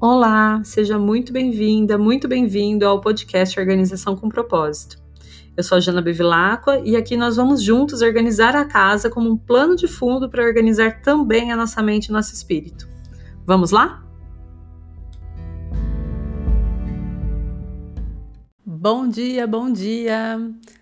Olá, seja muito bem-vinda, muito bem-vindo ao podcast Organização com Propósito. Eu sou a Jana Bevilacqua e aqui nós vamos juntos organizar a casa como um plano de fundo para organizar também a nossa mente e nosso espírito. Vamos lá? Bom dia, bom dia!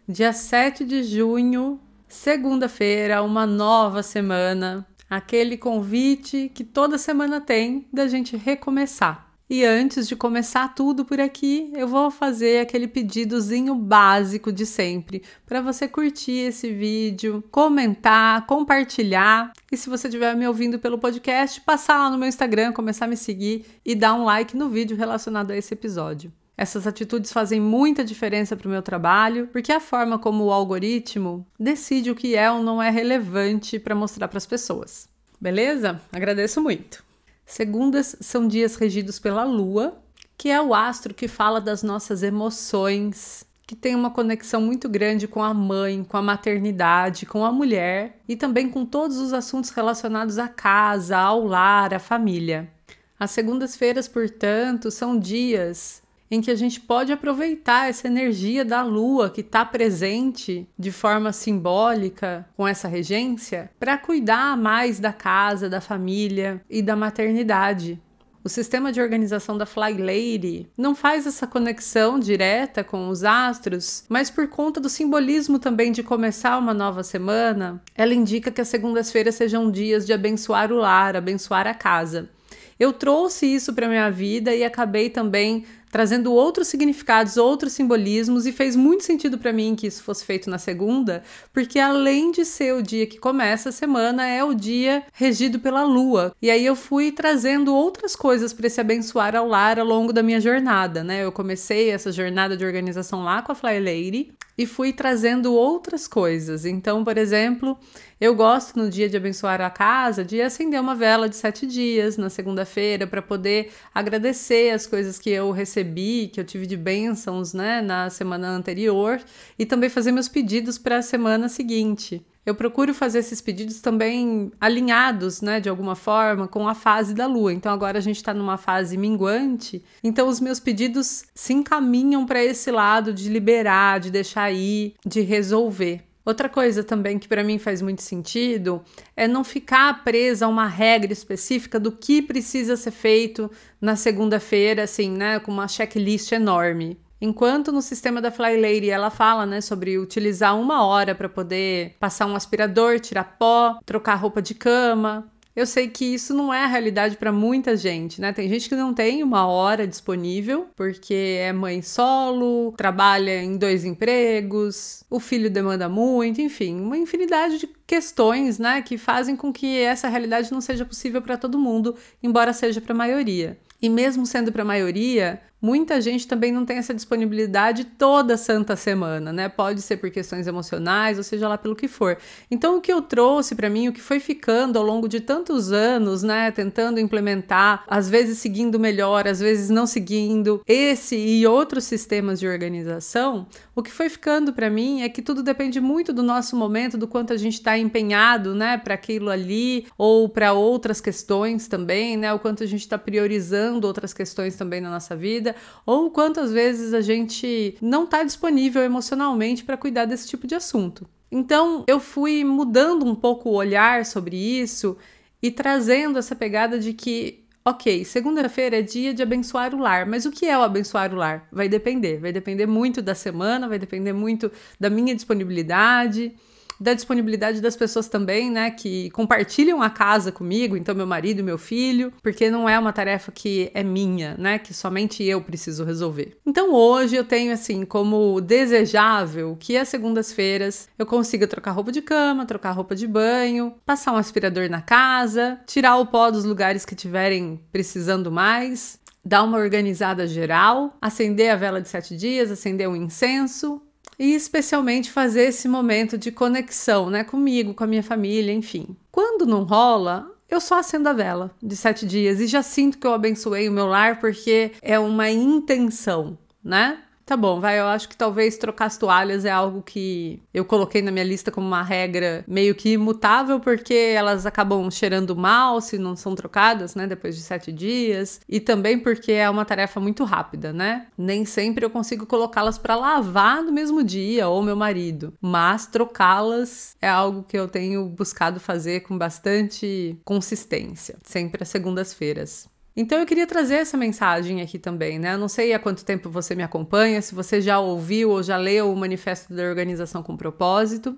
Dia 7 de junho, segunda-feira, uma nova semana aquele convite que toda semana tem da gente recomeçar. E antes de começar tudo por aqui, eu vou fazer aquele pedidozinho básico de sempre para você curtir esse vídeo, comentar, compartilhar. E se você estiver me ouvindo pelo podcast, passar lá no meu Instagram, começar a me seguir e dar um like no vídeo relacionado a esse episódio. Essas atitudes fazem muita diferença para o meu trabalho, porque a forma como o algoritmo decide o que é ou não é relevante para mostrar para as pessoas. Beleza? Agradeço muito. Segundas são dias regidos pela Lua, que é o astro que fala das nossas emoções, que tem uma conexão muito grande com a mãe, com a maternidade, com a mulher e também com todos os assuntos relacionados à casa, ao lar, à família. As segundas-feiras, portanto, são dias em que a gente pode aproveitar essa energia da lua que está presente de forma simbólica com essa regência para cuidar mais da casa, da família e da maternidade. O sistema de organização da Fly Lady não faz essa conexão direta com os astros, mas por conta do simbolismo também de começar uma nova semana, ela indica que as segundas-feiras sejam dias de abençoar o lar, abençoar a casa. Eu trouxe isso para minha vida e acabei também trazendo outros significados, outros simbolismos, e fez muito sentido para mim que isso fosse feito na segunda, porque além de ser o dia que começa a semana, é o dia regido pela lua. E aí eu fui trazendo outras coisas para esse abençoar ao lar ao longo da minha jornada, né? Eu comecei essa jornada de organização lá com a Fly Lady e fui trazendo outras coisas. Então, por exemplo, eu gosto no dia de abençoar a casa de acender uma vela de sete dias na segunda-feira para poder agradecer as coisas que eu recebi, que eu tive de bênçãos né, na semana anterior e também fazer meus pedidos para a semana seguinte eu procuro fazer esses pedidos também alinhados, né, de alguma forma, com a fase da lua. Então agora a gente está numa fase minguante, então os meus pedidos se encaminham para esse lado de liberar, de deixar ir, de resolver. Outra coisa também que para mim faz muito sentido é não ficar presa a uma regra específica do que precisa ser feito na segunda-feira, assim, né, com uma checklist enorme. Enquanto no sistema da Fly Lady ela fala, né, sobre utilizar uma hora para poder passar um aspirador, tirar pó, trocar roupa de cama. Eu sei que isso não é a realidade para muita gente, né? Tem gente que não tem uma hora disponível porque é mãe solo, trabalha em dois empregos, o filho demanda muito, enfim, uma infinidade de questões, né, que fazem com que essa realidade não seja possível para todo mundo, embora seja para a maioria. E mesmo sendo para a maioria, muita gente também não tem essa disponibilidade toda santa semana, né? Pode ser por questões emocionais, ou seja lá pelo que for. Então, o que eu trouxe para mim, o que foi ficando ao longo de tantos anos, né, tentando implementar, às vezes seguindo melhor, às vezes não seguindo, esse e outros sistemas de organização, o que foi ficando para mim é que tudo depende muito do nosso momento, do quanto a gente está empenhado, né, para aquilo ali, ou para outras questões também, né, o quanto a gente está priorizando outras questões também na nossa vida vida, ou quantas vezes a gente não está disponível emocionalmente para cuidar desse tipo de assunto. Então, eu fui mudando um pouco o olhar sobre isso e trazendo essa pegada de que Ok, segunda-feira é dia de abençoar o lar, mas o que é o abençoar o lar? Vai depender, vai depender muito da semana, vai depender muito da minha disponibilidade, da disponibilidade das pessoas também, né, que compartilham a casa comigo, então meu marido e meu filho, porque não é uma tarefa que é minha, né, que somente eu preciso resolver. Então hoje eu tenho assim como desejável que as segundas-feiras eu consiga trocar roupa de cama, trocar roupa de banho, passar um aspirador na casa, tirar o pó dos lugares que tiverem precisando mais, dar uma organizada geral, acender a vela de sete dias, acender um incenso, e especialmente fazer esse momento de conexão, né, comigo, com a minha família, enfim. Quando não rola, eu só acendo a vela de sete dias e já sinto que eu abençoei o meu lar porque é uma intenção, né? Tá bom, vai. Eu acho que talvez trocar as toalhas é algo que eu coloquei na minha lista como uma regra meio que imutável, porque elas acabam cheirando mal se não são trocadas, né? Depois de sete dias. E também porque é uma tarefa muito rápida, né? Nem sempre eu consigo colocá-las para lavar no mesmo dia, ou meu marido. Mas trocá-las é algo que eu tenho buscado fazer com bastante consistência, sempre às segundas-feiras. Então eu queria trazer essa mensagem aqui também, né? Eu não sei há quanto tempo você me acompanha, se você já ouviu ou já leu o Manifesto da Organização com Propósito.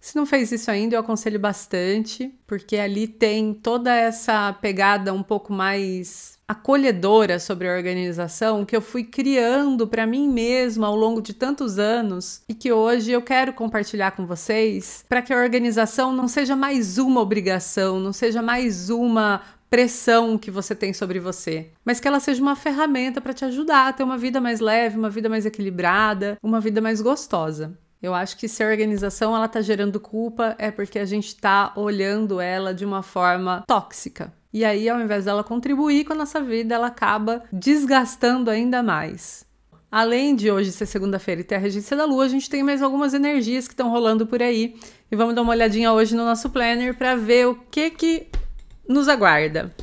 Se não fez isso ainda, eu aconselho bastante, porque ali tem toda essa pegada um pouco mais acolhedora sobre a organização que eu fui criando para mim mesma ao longo de tantos anos e que hoje eu quero compartilhar com vocês para que a organização não seja mais uma obrigação, não seja mais uma pressão que você tem sobre você, mas que ela seja uma ferramenta para te ajudar a ter uma vida mais leve, uma vida mais equilibrada, uma vida mais gostosa. Eu acho que se a organização ela tá gerando culpa é porque a gente está olhando ela de uma forma tóxica. E aí, ao invés dela contribuir com a nossa vida, ela acaba desgastando ainda mais. Além de hoje ser segunda-feira e ter a regência da lua, a gente tem mais algumas energias que estão rolando por aí. E vamos dar uma olhadinha hoje no nosso planner para ver o que que nos aguarda.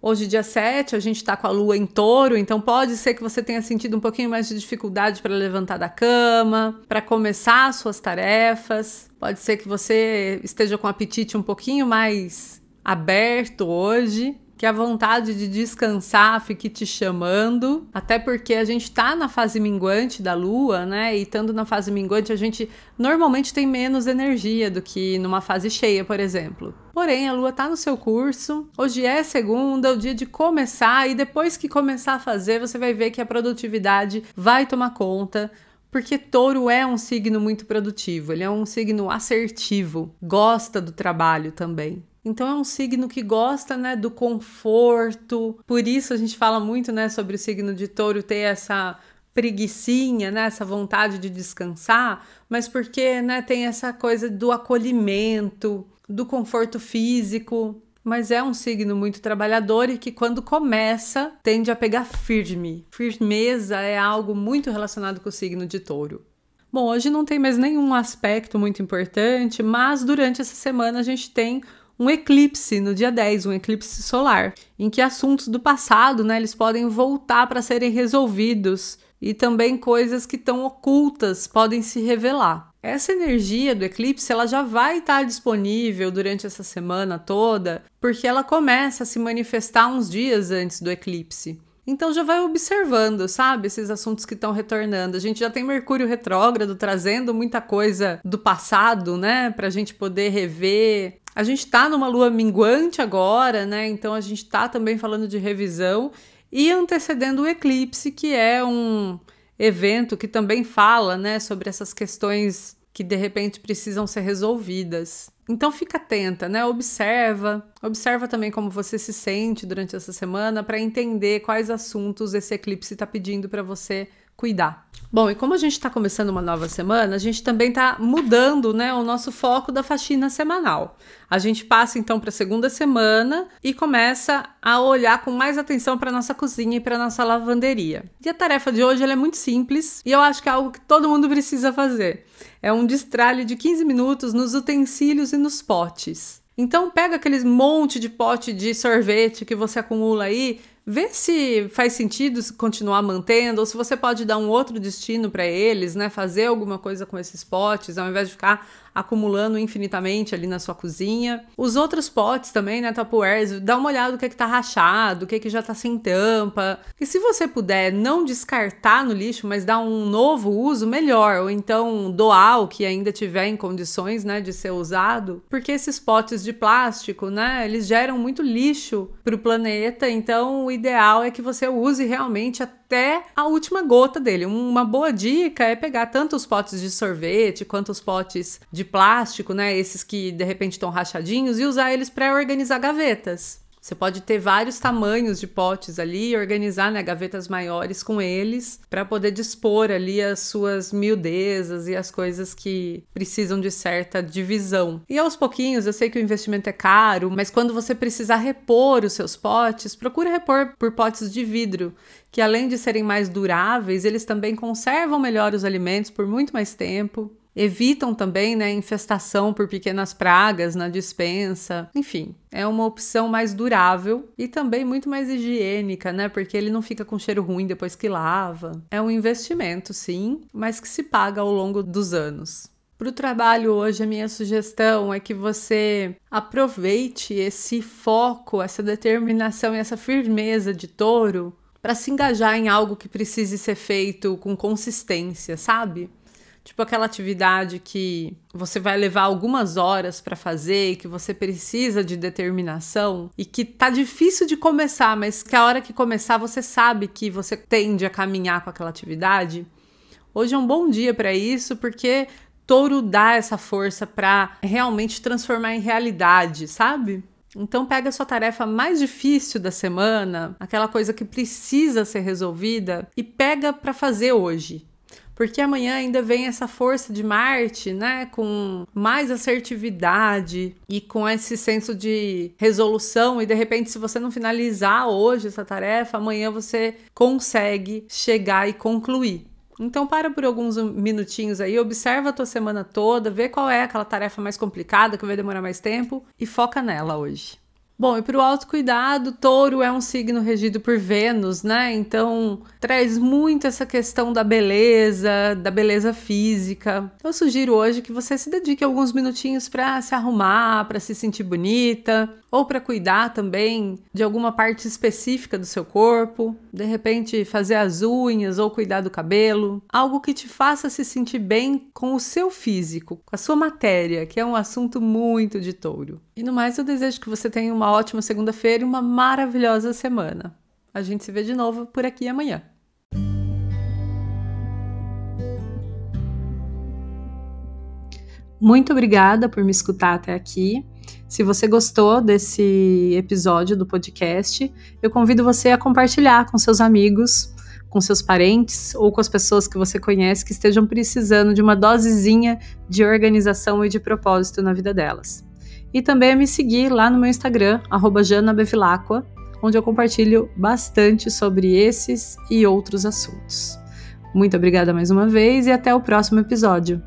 Hoje, dia 7, a gente está com a lua em touro, então pode ser que você tenha sentido um pouquinho mais de dificuldade para levantar da cama, para começar suas tarefas. Pode ser que você esteja com o apetite um pouquinho mais aberto hoje que a vontade de descansar fique te chamando, até porque a gente tá na fase minguante da lua, né? E estando na fase minguante, a gente normalmente tem menos energia do que numa fase cheia, por exemplo. Porém, a lua tá no seu curso. Hoje é segunda, é o dia de começar, e depois que começar a fazer, você vai ver que a produtividade vai tomar conta. Porque touro é um signo muito produtivo, ele é um signo assertivo, gosta do trabalho também. Então é um signo que gosta, né, do conforto. Por isso a gente fala muito, né, sobre o signo de Touro ter essa preguiçinha, né, essa vontade de descansar, mas porque, né, tem essa coisa do acolhimento, do conforto físico, mas é um signo muito trabalhador e que quando começa tende a pegar firme. Firmeza é algo muito relacionado com o signo de Touro. Bom, hoje não tem mais nenhum aspecto muito importante, mas durante essa semana a gente tem um eclipse no dia 10, um eclipse solar, em que assuntos do passado, né, eles podem voltar para serem resolvidos e também coisas que estão ocultas podem se revelar. Essa energia do eclipse ela já vai estar disponível durante essa semana toda, porque ela começa a se manifestar uns dias antes do eclipse. Então já vai observando, sabe, esses assuntos que estão retornando. A gente já tem Mercúrio retrógrado trazendo muita coisa do passado, né, para a gente poder rever. A gente está numa lua minguante agora, né? Então a gente está também falando de revisão e antecedendo o eclipse, que é um evento que também fala, né, sobre essas questões que de repente precisam ser resolvidas. Então fica atenta, né? Observa, observa também como você se sente durante essa semana para entender quais assuntos esse eclipse está pedindo para você cuidar. Bom, e como a gente está começando uma nova semana, a gente também está mudando né, o nosso foco da faxina semanal. A gente passa então para a segunda semana e começa a olhar com mais atenção para nossa cozinha e para nossa lavanderia. E a tarefa de hoje é muito simples e eu acho que é algo que todo mundo precisa fazer. É um destralhe de 15 minutos nos utensílios e nos potes. Então pega aqueles monte de pote de sorvete que você acumula aí, Vê se faz sentido continuar mantendo ou se você pode dar um outro destino para eles, né? Fazer alguma coisa com esses potes, ao invés de ficar acumulando infinitamente ali na sua cozinha. Os outros potes também, né, Tupperwares, dá uma olhada no que é que tá rachado, o que é que já tá sem tampa. E se você puder não descartar no lixo, mas dar um novo uso, melhor. Ou então doar o que ainda tiver em condições, né, de ser usado. Porque esses potes de plástico, né, eles geram muito lixo pro planeta, então o ideal é que você use realmente até a última gota dele. Uma boa dica é pegar tanto os potes de sorvete quanto os potes de plástico, né? Esses que de repente estão rachadinhos, e usar eles para organizar gavetas. Você pode ter vários tamanhos de potes ali e organizar né, gavetas maiores com eles para poder dispor ali as suas miudezas e as coisas que precisam de certa divisão. E aos pouquinhos, eu sei que o investimento é caro, mas quando você precisar repor os seus potes, procure repor por potes de vidro, que além de serem mais duráveis, eles também conservam melhor os alimentos por muito mais tempo evitam também né, infestação por pequenas pragas na dispensa. Enfim, é uma opção mais durável e também muito mais higiênica, né? Porque ele não fica com cheiro ruim depois que lava. É um investimento, sim, mas que se paga ao longo dos anos. Para o trabalho hoje, a minha sugestão é que você aproveite esse foco, essa determinação e essa firmeza de touro para se engajar em algo que precise ser feito com consistência, sabe? Tipo aquela atividade que você vai levar algumas horas para fazer, que você precisa de determinação e que tá difícil de começar, mas que a hora que começar você sabe que você tende a caminhar com aquela atividade. Hoje é um bom dia para isso, porque touro dá essa força para realmente transformar em realidade, sabe? Então pega a sua tarefa mais difícil da semana, aquela coisa que precisa ser resolvida e pega para fazer hoje porque amanhã ainda vem essa força de Marte, né, com mais assertividade e com esse senso de resolução e de repente se você não finalizar hoje essa tarefa, amanhã você consegue chegar e concluir. Então para por alguns minutinhos aí, observa a tua semana toda, vê qual é aquela tarefa mais complicada que vai demorar mais tempo e foca nela hoje. Bom, e para o autocuidado, touro é um signo regido por Vênus, né? Então traz muito essa questão da beleza, da beleza física. Eu sugiro hoje que você se dedique alguns minutinhos para se arrumar, para se sentir bonita, ou para cuidar também de alguma parte específica do seu corpo, de repente fazer as unhas ou cuidar do cabelo, algo que te faça se sentir bem com o seu físico, com a sua matéria, que é um assunto muito de touro. E no mais, eu desejo que você tenha uma ótima segunda-feira e uma maravilhosa semana. A gente se vê de novo por aqui amanhã. Muito obrigada por me escutar até aqui. Se você gostou desse episódio do podcast, eu convido você a compartilhar com seus amigos, com seus parentes ou com as pessoas que você conhece que estejam precisando de uma dosezinha de organização e de propósito na vida delas. E também a me seguir lá no meu Instagram, janabevilacqua, onde eu compartilho bastante sobre esses e outros assuntos. Muito obrigada mais uma vez e até o próximo episódio.